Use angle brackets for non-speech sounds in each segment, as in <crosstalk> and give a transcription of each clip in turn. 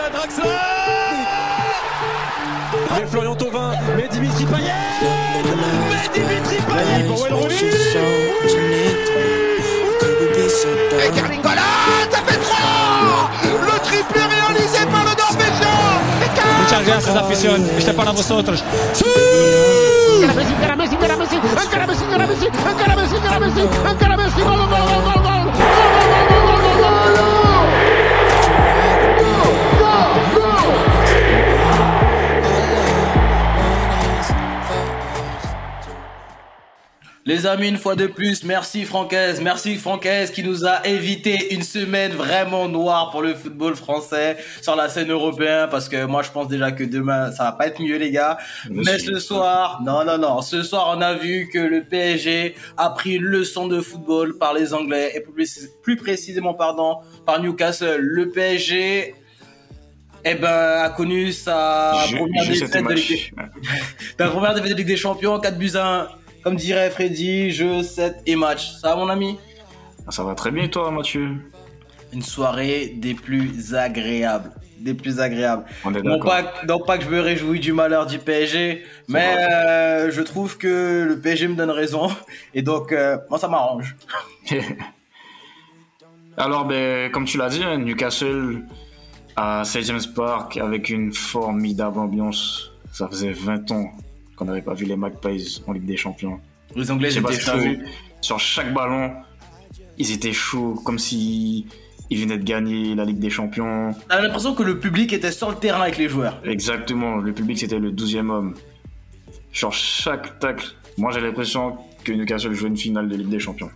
Putain, Draxler Mais Florian Thauvin, mais Dimitri Payet Mais Dimitri Payet pour Wayne Rooney Et Carlingola, ça fait 3 Le triplé réalisé par le Norvégien Muchas gracias, afición. Este es para vosotros. Messi, encara Messi, encara Messi, encara Messi, encara Messi, encara Messi, encara Messi, Les amis, une fois de plus, merci Francaise, merci Francaise qui nous a évité une semaine vraiment noire pour le football français sur la scène européenne parce que moi je pense déjà que demain ça va pas être mieux les gars. Mais ce soir, non non non, ce soir on a vu que le PSG a pris une leçon de football par les Anglais et plus, précisément pardon par Newcastle. Le PSG eh ben, a connu sa Je- première défaite de. Ligue <laughs> Ta première défaite de Ligue des Champions, 4 buts à 1. Comme dirait Freddy, jeu, 7 et match. Ça va mon ami Ah, Ça va très bien, toi, Mathieu Une soirée des plus agréables. Des plus agréables. On est Non pas, non pas que je me réjouis du malheur du PSG, mais euh, je trouve que le PSG me donne raison. <laughs> Et donc, euh, moi, ça m'arrange. <laughs> Alors, ben, comme tu l'as dit, hein, Newcastle à 16e Park avec une formidable ambiance. Ça faisait 20 ans qu'on n'avait pas vu les Magpies en Ligue des Champions. Les Anglais étaient si chauds. vu, sur chaque ballon, ils étaient chauds, comme si ils venaient de gagner la Ligue des Champions. T'as l'impression que le public était sur le terrain avec les joueurs. Exactement, le public c'était le 12e homme. Sur chaque tacle, moi j'ai l'impression que Newcastle jouait une finale de Ligue des Champions.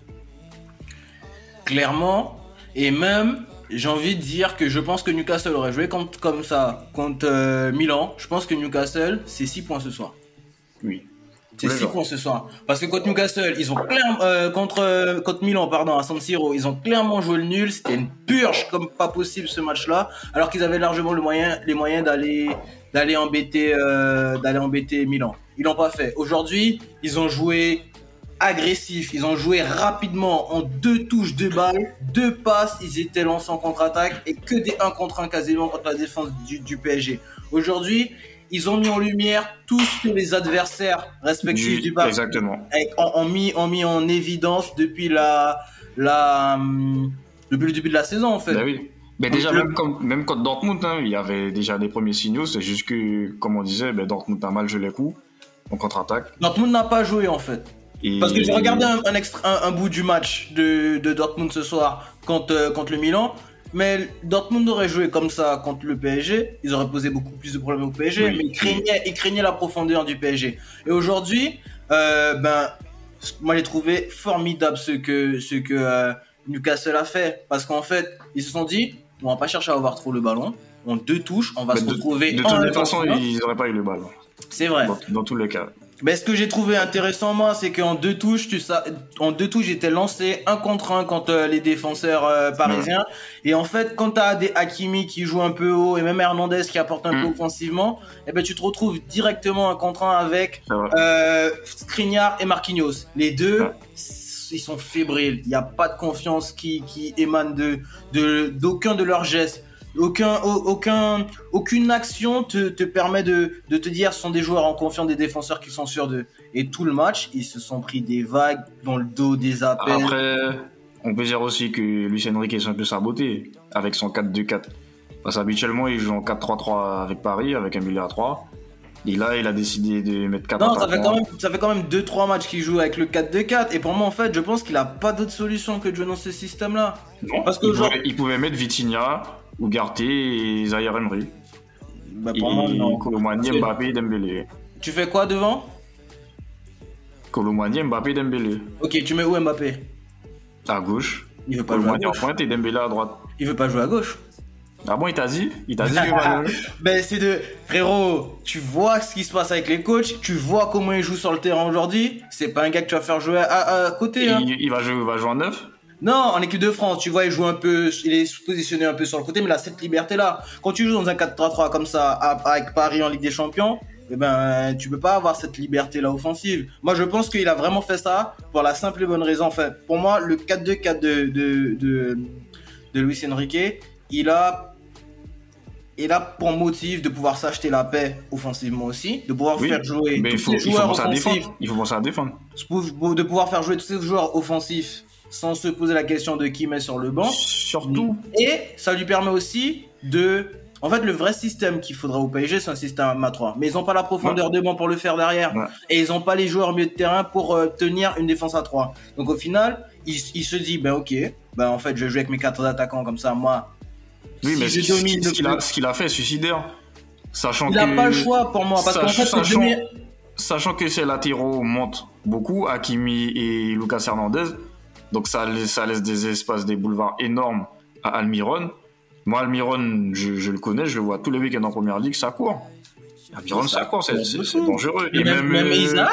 Clairement. Et même, j'ai envie de dire que je pense que Newcastle aurait joué contre, comme ça contre euh, Milan. Je pense que Newcastle, c'est 6 points ce soir. Oui. C'est 6 jours. points ce soir. Parce que contre Newcastle, ils ont clairement, euh, contre, euh, contre Milan, pardon, à San Siro, ils ont clairement joué le nul. C'était une purge comme pas possible ce match-là. Alors qu'ils avaient largement le moyen, les moyens d'aller, d'aller embêter, euh, d'aller embêter Milan. Ils l'ont pas fait. Aujourd'hui, ils ont joué agressif. Ils ont joué rapidement en deux touches, deux balles, deux passes. Ils étaient lancés en contre-attaque et que des 1 contre 1 quasiment contre la défense du, du PSG. Aujourd'hui, ils ont mis en lumière tout ce que les adversaires respectifs du, Barça Exactement. avec- ont, ont mis, ont mis en évidence depuis la, la, hum, depuis le début de la saison en fait. Bah oui. Mais déjà, même, même contre Dortmund, hein, il y avait déjà des premiers signaux. C'est juste que, comme on disait, ben, Dortmund a mal joué les coups en contre-attaque. Dortmund n'a pas joué en fait. Et- Parce que j'ai regardé un, un, extra- un- un bout du match de, de Dortmund ce soir contre, euh, contre le Milan. Mais Dortmund aurait joué comme ça contre le PSG. Ils auraient posé beaucoup plus de problèmes au PSG. Oui. mais ils craignaient, ils craignaient la profondeur du PSG. Et aujourd'hui, euh, ben, moi j'ai trouvé formidable ce que, ce que euh, Newcastle a fait. Parce qu'en fait, ils se sont dit on va pas chercher à avoir trop le ballon. En deux touches, on va se de, retrouver de en toute un façon, ils n'auraient pas eu le ballon. C'est vrai. Dans, dans tous les cas. Mais ce que j'ai trouvé intéressant moi, c'est qu'en deux touches, tu sa- en deux touches, j'étais lancé un contre un contre euh, les défenseurs euh, parisiens. Et en fait, quand t'as des Hakimi qui jouent un peu haut et même Hernandez qui apporte un peu Mm. offensivement, eh ben tu te retrouves directement un contre un avec euh, Skriniar et Marquinhos. Les deux, ils sont fébriles. Il n'y a pas de confiance qui, qui émane de de- d'aucun de, leurs gestes. Aucun, au- aucun, aucune action te, te permet de, de te dire ce sont des joueurs en confiance, des défenseurs qui sont sûrs d'eux. Et tout le match, ils se sont pris des vagues dans le dos, des appels. Après, on peut dire aussi que Lucien Enrique est un peu saboté avec son 4-2-4. Parce qu'habituellement, il joue en 4-3-3 avec Paris, avec un milieu à 3. Et là, il a décidé de mettre 4 non, ça fait, quand même, ça fait quand même 2-3 matchs qu'il joue avec le 4-2-4. Et pour moi, en fait, je pense qu'il a pas d'autre solution que de jouer dans ce système-là. Non, Parce que il, genre- pouvait, il pouvait mettre Vitinha, Ugarte et Zaire Emery. Bah, Et pour moi, non. Colomani, Mbappé, Dembélé. Tu fais quoi devant? Colomani, Mbappé, Dembélé. Ok, tu mets où Mbappé? À gauche. Il veut pas jouer à Colomani en gauche. pointe et Dembélé à droite. Il veut pas jouer à gauche. Ah bon, il t'a dit? Il t'a dit. <laughs> Ben c'est de frérot, tu vois ce qui se passe avec les coachs, tu vois comment ils jouent sur le terrain aujourd'hui. C'est pas un gars que tu vas faire jouer à, à côté. Hein. il, il va jouer, il va jouer en neuf? Non, en équipe de France, tu vois, il joue un peu, il est positionné un peu sur le côté, mais il a cette liberté là. Quand tu joues dans un 4-3-3 comme ça avec Paris en Ligue des Champions, eh ben tu peux pas avoir cette liberté là offensive. Moi je pense qu'il a vraiment fait ça pour la simple et bonne raison. Enfin, pour moi, le 4-2-4 de, de, de, de Luis Enrique, il a est là pour motif de pouvoir s'acheter la paix offensivement aussi, de pouvoir Oui, faire jouer Mais il tous faut, ces il faut joueurs à offensifs, défendre. Il faut penser à défendre. de pouvoir faire jouer tous ces joueurs offensifs sans se poser la question de qui met sur le banc. Surtout. Et ça lui permet aussi de. En fait, le vrai système qu'il faudra au PSG, c'est un système à 3. Mais ils n'ont pas la profondeur de banc pour le faire derrière. Ouais. Et ils n'ont pas les joueurs au milieu de terrain pour euh, tenir une défense à 3. Donc au final, il, il se dit, ben ok, ben en fait, je vais jouer avec mes quatre attaquants comme ça, moi. Oui, si mais je ce domine ce le qu'il a, club, ce qu'il a fait est suicidaire. Sachant il n'a pas le choix pour moi. Parce qu'en fait, Sachant- demi- Sachant que ses latéraux montent beaucoup, Hakimi et Lucas Hernandez, donc ça laisse, ça laisse des espaces, des boulevards énormes à Almiron. Moi, Almiron, je, je le connais, je le vois tous les week-ends en première ligue, ça court. Almiron, ça court, c'est dangereux. Et même, même euh, Isaac,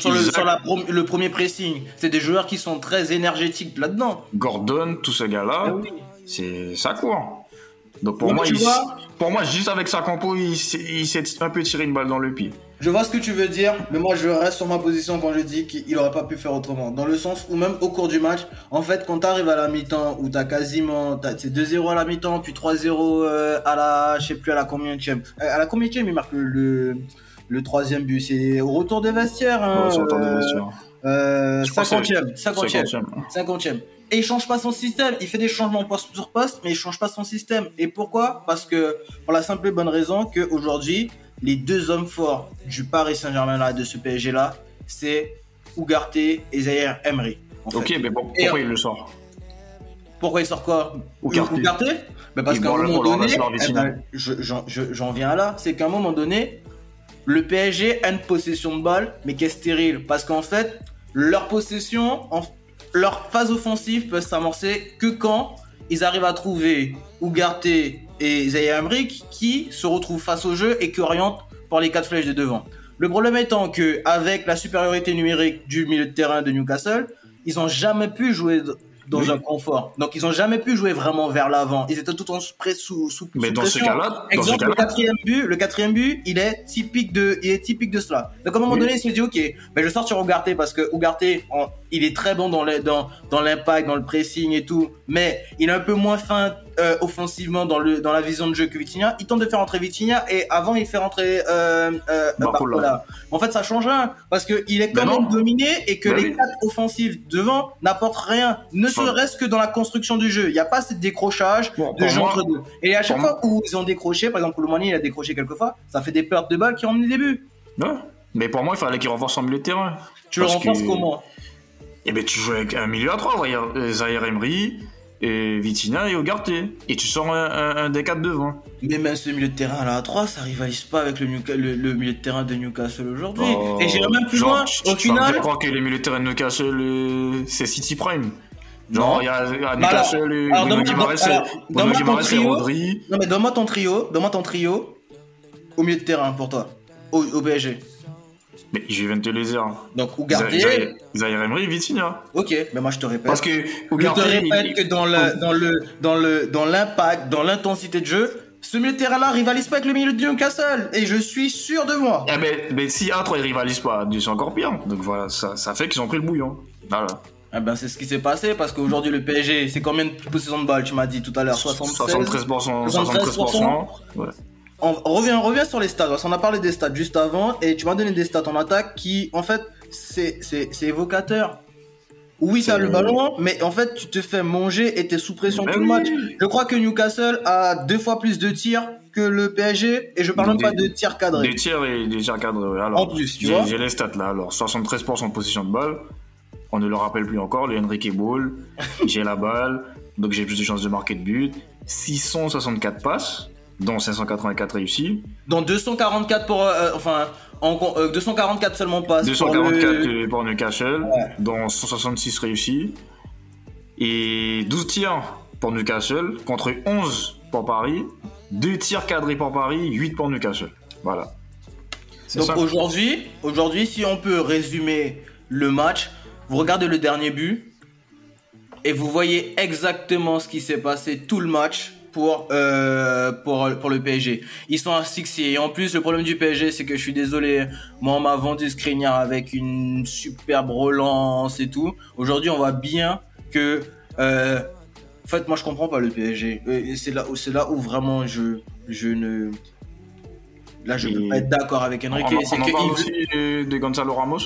sur, le, Isaac. sur la prom- le premier pressing, c'est des joueurs qui sont très énergétiques là-dedans. Gordon, tous ces gars-là, Ah oui. c'est ça court. Donc pour moi, tu il- vois- pour moi, juste avec sa compo, il, s'est- il s'est un peu tiré une balle dans le pied. Je vois ce que tu veux dire, mais moi je reste sur ma position quand je dis qu'il aurait pas pu faire autrement. Dans le sens où même au cours du match, en fait, quand t'arrives à la mi-temps où t'as quasiment, t'as, c'est 2-0 à la mi-temps, puis 3-0 euh, à la, je sais plus à la combien euh, À la combien il marque le, le, le troisième but? C'est au retour des vestiaires. Hein, Ouais, le temps des euh, vestiaires. euh, Que 50e, 50e. 50e. 50e. Et il change pas son système. Il fait des changements poste sur poste, mais il change pas son système. Et pourquoi? Parce que pour la simple et bonne raison que aujourd'hui, les deux hommes forts du Paris Saint-Germain là, de ce PSG là, c'est Ugarte et Zaire Emery. fait. Ok, mais Et- pourquoi il le sort? Pourquoi il sort quoi? Ugarte. Ugarte Ben Parce qu'à un moment donné, eh ben, je- j'en je- j'en viens là, c'est qu'à un moment donné, le PSG a une possession de balle, mais qui est stérile. Parce qu'en fait, leur possession, leur phase offensive peut s'amorcer que quand ils arrivent à trouver Ugarte et Zaire Emery qui se retrouvent face au jeu et qui orientent par les quatre flèches de devant. Le problème étant que avec la supériorité numérique du milieu de terrain de Newcastle, ils ont jamais pu jouer dans Oui. un confort. Donc ils ont jamais pu jouer vraiment vers l'avant. Ils étaient tout en près sous sous Mais sous dans ce cas-là, ce Exemple, le quatrième but, le quatrième but, il est typique de, il est typique de cela. Donc à un moment Oui. donné, il se dit, ok, ben je vais sortir Ugarte parce que Ugarte, en- il est très bon dans le- dans dans l'impact, dans le pressing et tout, mais il est un peu moins fin euh, offensivement dans le dans la vision de jeu que Vitinha. Il tente de faire entrer Vitinha et avant il fait rentrer euh, euh, Barcola. Barcola. En fait, ça change rien parce que il est quand non. même dominé et que les oui. quatre offensifs devant n'apportent rien, ne serait-ce que dans la construction du jeu. Il n'y a pas ce décrochage Bon, de jeu moi- entre deux. Et à chaque fois où ils ont décroché, par exemple, Koulibaly, il a décroché quelques fois, ça fait des pertes de balles qui ont emmené des buts. Ouais. Mais pour moi, il fallait qu'il renforce son milieu de terrain. Tu le renforces que- comment? Eh ben, tu joues avec un milieu à 3, Zaire Emery, et Vitinha et Ugarte. Et tu sors un, un, un des quatre devant. Mais même ce milieu de terrain là à 3, ça rivalise pas avec le, le, le milieu de terrain de Newcastle aujourd'hui. Oh, Et j'irai même plus genre, loin. Au final, faire croire que les milieux de terrain de Newcastle, euh, c'est City Prime. Non. Genre, il y a, Mais Bruno Guimaraes, alors, et- Bruno Guimaraes et. Rodri. non mais donne-moi ton trio, donne-moi ton trio au milieu de terrain pour toi, au, au PSG. Mais je viens de te les dire. Donc Ugarte, Zaire Zaire Emery, Vitinha. ok, mais moi je te répète. Parce que Je te répète il- que dans le dans le dans le dans l'impact, dans l'intensité de jeu, ce milieu de terrain là rivalise pas avec le milieu de Newcastle et je suis sûr de moi. Eh ben, ben, si A3 ils rivalisent pas, c'est encore pire. Donc voilà, ça, ça fait qu'ils ont pris le bouillon. Voilà. Ah ben c'est ce qui s'est passé parce qu'aujourd'hui le PSG c'est combien de possessions de balles tu m'as dit tout à l'heure 76 73%. 73%. Ouais. on revient, on revient sur les stats parce qu'on a parlé des stats juste avant et tu m'as donné des stats en attaque qui en fait c'est évocateur oui t'as le ballon mais en fait tu te fais manger et t'es sous pression tout le oui. match je crois que Newcastle a deux fois plus de tirs que le PSG et je parle même Des- pas de tirs cadrés Des tirs et des tirs cadrés. Alors, En plus, tu j'ai- vois. J'ai les stats là. Alors, 73% de possession de balle. On ne le rappelle plus encore. Le Henrique Ball. <laughs> j'ai la balle. Donc, j'ai plus de chances de marquer de but. 664 passes, dont 584 réussies. dans 244 pour euh, enfin en, euh, 244 seulement passes pour 244 le- euh, pour Newcastle, Ouais. dont 166 réussis. Et 12 tirs pour Newcastle, contre 11 pour Paris. 2 tirs cadrés pour Paris, 8 pour Newcastle. Voilà. Donc aujourd'hui, aujourd'hui, si on peut résumer le match, vous regardez le dernier but et vous voyez exactement ce qui s'est passé tout le match pour euh, pour pour le PSG. Ils sont asphyxiés et en plus le problème du PSG c'est que je suis désolé, moi on m'a vendu Skriniar avec une superbe relance et tout. Aujourd'hui on voit bien que euh, En fait, moi, je comprends pas le PSG. Et C'est là, c'est là où vraiment je, je ne. Là, je Et- peux pas être d'accord avec Enrique. C'est en que parle il- aussi de, de Gonzalo Ramos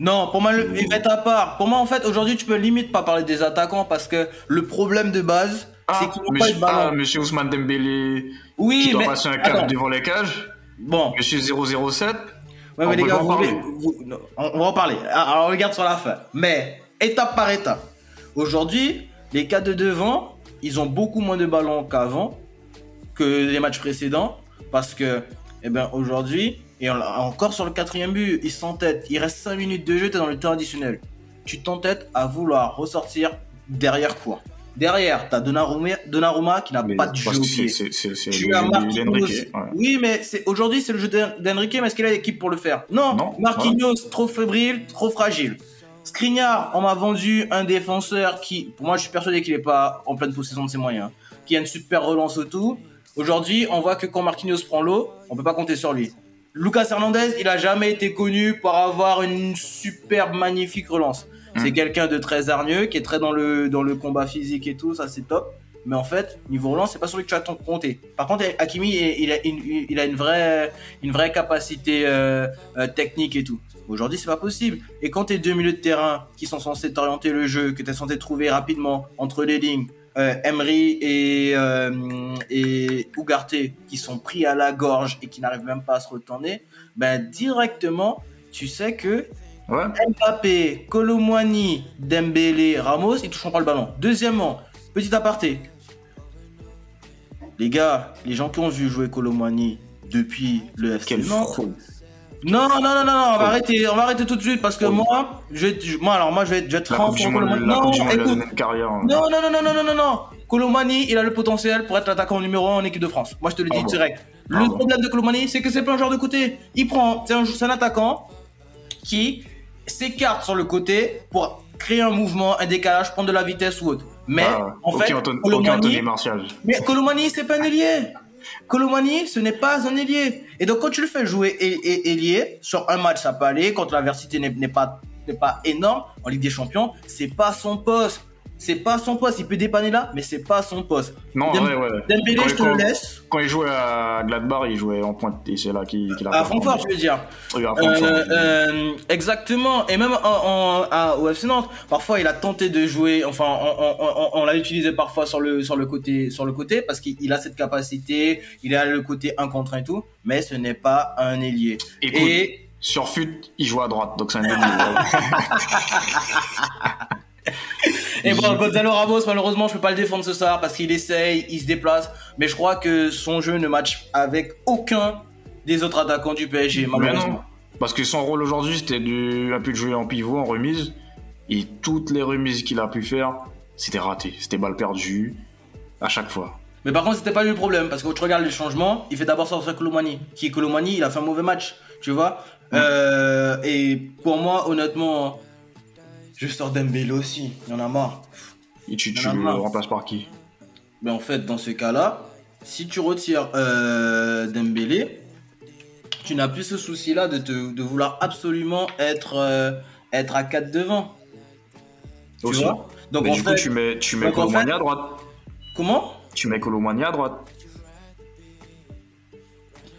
Non, pour moi, le- il va être à part. Pour moi, en fait, aujourd'hui, tu peux limite pas parler des attaquants parce que le problème de base, c'est qu'ils n'ont pas de ballon. ah, monsieur Ousmane Dembélé oui, qui doit mais. passer un cap devant les cages. Bon, Monsieur 007. Ouais, On mais les gars, en vous parler. voulez- vous- non, on, on va en parler. Ah, Alors, on regarde sur la fin. Mais, étape par étape. Aujourd'hui, les cas de devant, ils ont beaucoup moins de ballons qu'avant, que les matchs précédents. Parce que, eh ben, aujourd'hui, et on- encore sur le quatrième but, ils s'entêtent. Il reste 5 minutes de jeu, t'es dans le temps additionnel. Tu t'entêtes à vouloir ressortir derrière quoi Derrière, t'as Donnarumma, Donnarumma qui n'a pas de jeu au c'est- le jeu ouais. Oui, mais aujourd'hui c'est le jeu d'En- d'Enrique, mais est-ce qu'il a l'équipe pour le faire Non. Non, Marquinhos trop fébrile, trop fragile. Skriniar, on m'a vendu un défenseur qui, pour moi, je suis persuadé qu'il n'est pas en pleine possession de ses moyens, qui a une super relance autour. Aujourd'hui, on voit que quand Marquinhos prend l'eau, on peut pas compter sur lui. Lucas Hernandez, il a jamais été connu pour avoir une superbe, magnifique relance. C'est Mm. quelqu'un de très hargneux, qui est très dans le, dans le combat physique et tout, ça c'est top. Mais en fait, niveau relance, c'est pas sur lui que tu vas t'en compter. Par contre, Hakimi, il a une, il a une vraie, une vraie capacité euh, euh, technique et tout. Aujourd'hui, c'est pas possible. Et quand tes deux milieux de terrain qui sont censés t'orienter le jeu, que tu es censé trouver rapidement entre les lignes, euh, Emery et, euh, et Ugarte qui sont pris à la gorge et qui n'arrivent même pas à se retourner, ben directement, tu sais que Ouais. Mbappé, Colomwani, Dembélé, Ramos, ils toucheront pas le ballon. Deuxièmement, petit aparté. Les gars, les gens qui ont vu jouer Colomwani depuis le FC Quel Nantes, fou. Non, non, non, non, non, on va arrêter, on va arrêter tout de suite parce que Oh. moi, je, moi, alors moi, je vais être, je vais être La franc Non, écoute, carrière. hein. non, non, non, non, non, non, non, non. Colomani, il a le potentiel pour être l'attaquant numéro 1 en équipe de France. Moi, je te le dis Ah bon. direct. Ah le bon. problème de Colomani, c'est que c'est pas un joueur de côté. Il prend, c'est un, un attaquant qui s'écarte sur le côté pour créer un mouvement, un décalage, prendre de la vitesse ou autre. Mais, Ah, en fait, Anthony, Colomani, Anthony Martial. mais Colomani, c'est pas un ailier. Colomani, ce n'est pas un ailier. Et donc, quand tu le fais jouer ailier, sur un match, ça peut aller. Quand l'adversité n'est n'est pas, n'est pas énorme, en Ligue des Champions, c'est pas son poste. C'est pas son poste. Il peut dépanner là, mais c'est pas son poste. Non, Dem- ouais, ouais. Dembélé, Quand- je te le laisse. Quand il jouait à Gladbach, il jouait en pointe et c'est là qu'il qu'il a À. Francfort, je veux dire. Oui, à Euh, Francfort. euh, exactement. Et même en, en- à- au FC Nantes, parfois il a tenté de jouer. Enfin, on, on- on- on l'a utilisé parfois sur le sur le côté sur le côté parce qu'il il a cette capacité. Il a le côté un contre un et tout, mais ce n'est pas un ailier. Écoute, Et sur FUT, il joue à droite, donc c'est un demi. <laughs> <laughs> Et bon, Gonzalo Ramos, malheureusement, je peux pas le défendre ce soir parce qu'il essaye, il se déplace, mais je crois que son jeu ne match avec aucun des autres attaquants du PSG, Mais non, parce que son rôle aujourd'hui, c'était de, peu de jouer en pivot, en remise. Et toutes les remises qu'il a pu faire, c'était raté. C'était balle perdue à chaque fois. Mais par contre, c'était pas lui le problème parce que quand tu regardes les changements, il fait d'abord sortir Colomani. Qui est Colomani, il a fait un mauvais match, tu vois. Euh, et pour moi, honnêtement, je sors Dembélé aussi, il y en a marre. Et tu, le remplaces par qui? Mais en fait, dans ce cas-là, si tu retires euh, Dembélé, tu n'as plus ce souci-là de, te- de vouloir absolument être, euh, être à 4 devant. Tu Aussi. vois? Donc Mais en du fait, coup, tu mets, tu mets en fait- à droite. comment? Tu mets Colomani à droite.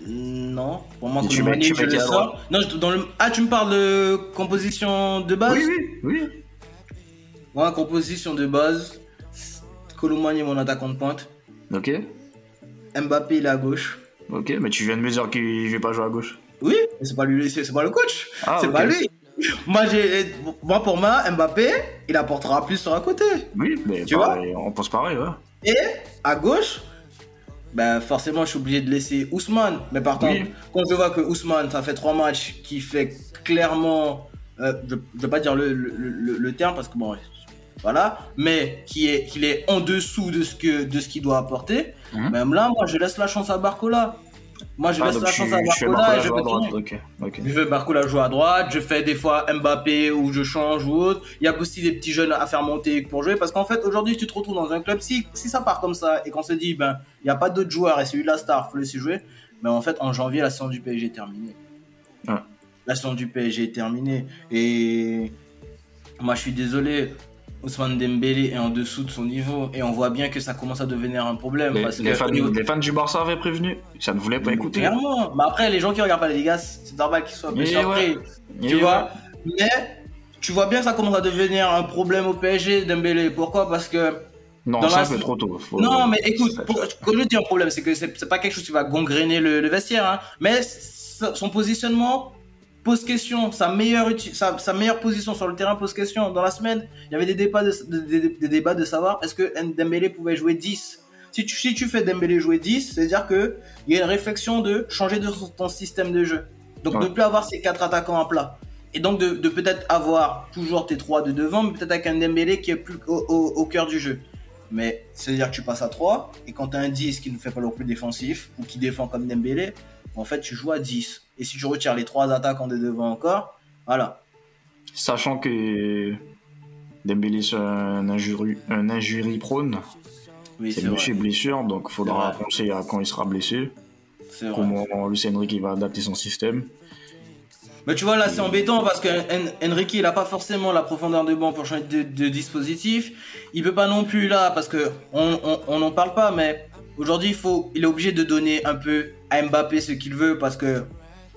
Non, pour moi, tu mets- tu je mets le sors. Non, je- dans le... Ah, tu me parles de composition de base Oui, oui, oui. Moi, composition de base, Colomani est mon attaquant de pointe. Ok, Mbappé, il est à gauche. ok, mais tu viens de me dire qu'il ne vais pas jouer à gauche. Oui, mais c'est pas lui, c'est pas le coach. Ah, c'est pas lui. Moi, j'ai, moi, pour moi, Mbappé, il apportera plus sur un côté. Oui, mais Tu pareil, on pense pareil, ouais. Et à gauche, ben forcément, je suis obligé de laisser Ousmane. Mais par contre, Oui. quand je vois que Ousmane, ça fait trois matchs, qui fait clairement, euh, je, je vais pas dire le, le, le- le terme parce que bon, voilà, mais qui est qu'il est en dessous de ce que de ce qu'il doit apporter. Mhm. Même là, moi, je laisse la chance à Barcola. Moi, je Ah, laisse la chance à tu Barcola je jouer à droite. Je Barcola jouer à droite, je fais des fois Mbappé où je change ou autre. Il y a aussi des petits jeunes à faire monter pour jouer parce qu'en fait aujourd'hui tu te retrouves dans un club si, si ça part comme ça et qu'on se dit ben il n'y a pas d'autres joueurs et c'est lui la star, faut laisser jouer. Mais en fait en janvier la saison du PSG est terminée. Ouais. La saison du PSG est terminée et moi je suis désolé. Ousmane Dembélé est en dessous de son niveau et on voit bien que ça commence à devenir un problème. Les, parce les que fans, au niveau- les fans du Barça avaient prévenu. Ça ne voulait pas écouter. Clairement. Mais après, les gens qui regardent pas la Liga, c'est normal qu'ils soient surpris. ouais. Tu Et vois Mais tu vois bien que ça commence à devenir un problème au PSG, Dembélé. Pourquoi? Parce que. Non, c'est la- un peu trop tôt. Faut- Non, mais écoute, pour- quand je dis un problème, c'est que c'est c'est pas quelque chose qui va gangréner le, le vestiaire, hein, mais son positionnement pose question. Sa meilleure, sa, sa meilleure position sur le terrain pose question. Dans la semaine, il y avait des débats de, de- de- des débats de savoir est-ce que Dembélé pouvait jouer 10 si tu, si tu fais Dembélé jouer 10, c'est-à-dire qu'il y a une réflexion de changer de ton système de jeu. Donc Ouais. ne plus avoir ces quatre attaquants à plat. Et donc de, de peut-être avoir toujours tes trois de devant, mais peut-être avec un Dembélé qui est plus au, au- au cœur du jeu. Mais c'est-à-dire que tu passes à 3, et quand tu as un 10 qui ne fait pas le plus défensif, ou qui défend comme Dembélé, en fait tu joues à 10. Et si tu retires les trois attaquants de devant encore, voilà. Sachant que Dembélé c'est un injury, un injury prone, Oui, c'est blessure, donc il faudra penser à quand il sera blessé, comment Lucien Enrique va adapter son système. Mais tu vois, là, c'est embêtant parce que En- Enrique, il a pas forcément la profondeur de banc pour changer de, de dispositif. Il peut pas non plus là parce que on on- on n'en parle pas, mais aujourd'hui, il faut, il est obligé de donner un peu à Mbappé ce qu'il veut parce que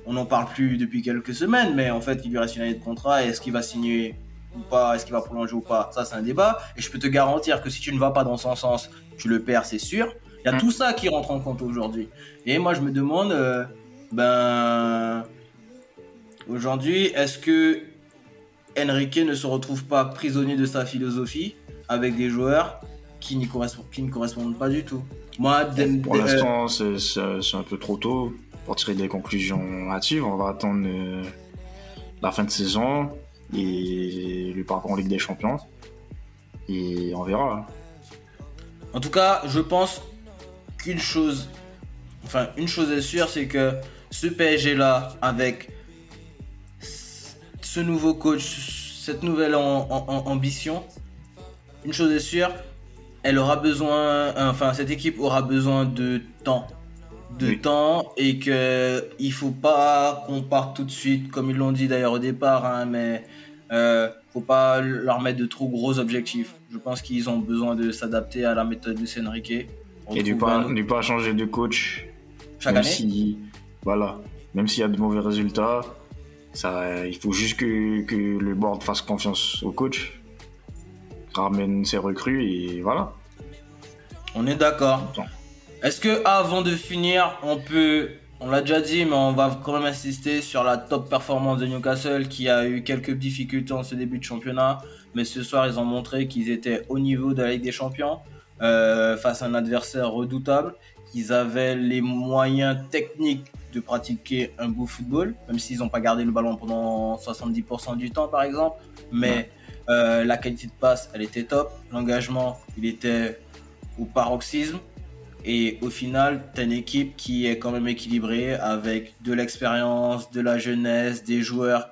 on n'en parle plus depuis quelques semaines, mais en fait, il lui reste une année de contrat. Est-ce qu'il va signer ou pas Est-ce qu'il va prolonger ou pas Ça, c'est un débat. Et je peux te garantir que si tu ne vas pas dans son sens, tu le perds, c'est sûr. Il y a Mm. tout ça qui rentre en compte aujourd'hui. Et moi, je me demande, euh, ben, Aujourd'hui, est-ce que Enrique ne se retrouve pas prisonnier de sa philosophie avec des joueurs qui, n'y correspondent, qui ne correspondent pas du tout? Moi, Dem- Pour euh, l'instant, c'est c'est un peu trop tôt pour tirer des conclusions hâtives. On va attendre euh, la fin de saison et le parcours en Ligue des Champions. Et on verra. en tout cas, je pense qu'une chose, enfin, une chose est sûre, c'est que ce PSG-là, avec ce nouveau coach, cette nouvelle ambition, une chose est sûre, elle aura besoin, enfin, cette équipe aura besoin de temps. De Oui. temps et que il faut pas qu'on parte tout de suite, comme ils l'ont dit d'ailleurs au départ, hein, mais euh, faut pas leur mettre de trop gros objectifs. Je pense qu'ils ont besoin de s'adapter à la méthode de Enrique. Et du pas, autre- du pas changer de coach. chaque même année. si, voilà, même s'il y a de mauvais résultats, ça, il faut juste que, que le board fasse confiance au coach, ramène ses recrues et voilà. On est d'accord. Est-ce que avant de finir, on peut, on l'a déjà dit, mais on va quand même insister sur la top performance de Newcastle qui a eu quelques difficultés en ce début de championnat, mais ce soir ils ont montré qu'ils étaient au niveau de la Ligue des Champions euh, face à un adversaire redoutable, qu'ils avaient les moyens techniques de pratiquer un beau football, même s'ils n'ont pas gardé le ballon pendant 70% du temps par exemple, mais euh, la qualité de passe elle était top, l'engagement il était au paroxysme. Et au final, tu as une équipe qui est quand même équilibrée avec de l'expérience, de la jeunesse, des joueurs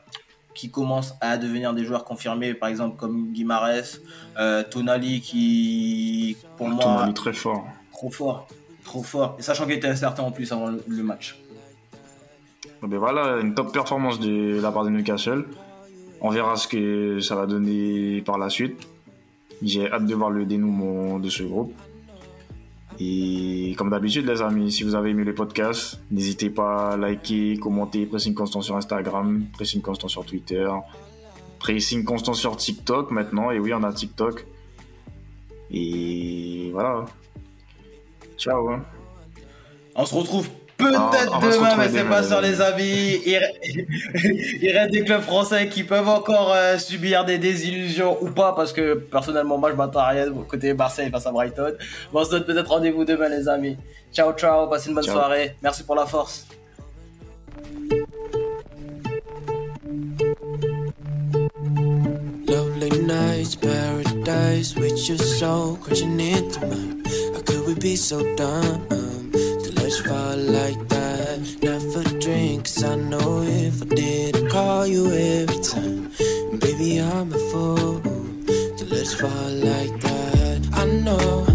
qui commencent à devenir des joueurs confirmés, par exemple comme Guimarães, euh, Tonali qui, pour moi, Tonali très fort. trop fort, trop fort. Et sachant qu'il était incertain en plus avant le, match. Ben voilà, une top performance de la part de Newcastle. On verra ce que ça va donner par la suite. J'ai hâte de voir le dénouement de ce groupe. Et comme d'habitude, les amis, si vous avez aimé le podcast, n'hésitez pas à liker, commenter, pressing constant sur Instagram, pressing constant sur Twitter, pressing constant sur TikTok maintenant. Et oui, on a TikTok. Et voilà. Ciao. hein. On se retrouve peut-être Ah, demain, mais c'est pas sur les avis. Il, <laughs> il reste des clubs français qui peuvent encore euh, subir des désillusions ou pas, parce que personnellement, moi je m'attends à rien côté Marseille face à Brighton. Bon, on se donne peut-être rendez-vous demain, les amis. Ciao, ciao, passez une bonne Ciao. soirée. Merci pour la force. Lovely nights, paradise with your soul crashing into mine. How could we be so dumb? You fall like that? Never drink, 'cause I know if I did, I'd call you every time. Baby, I'm a fool to let us fall like that. I know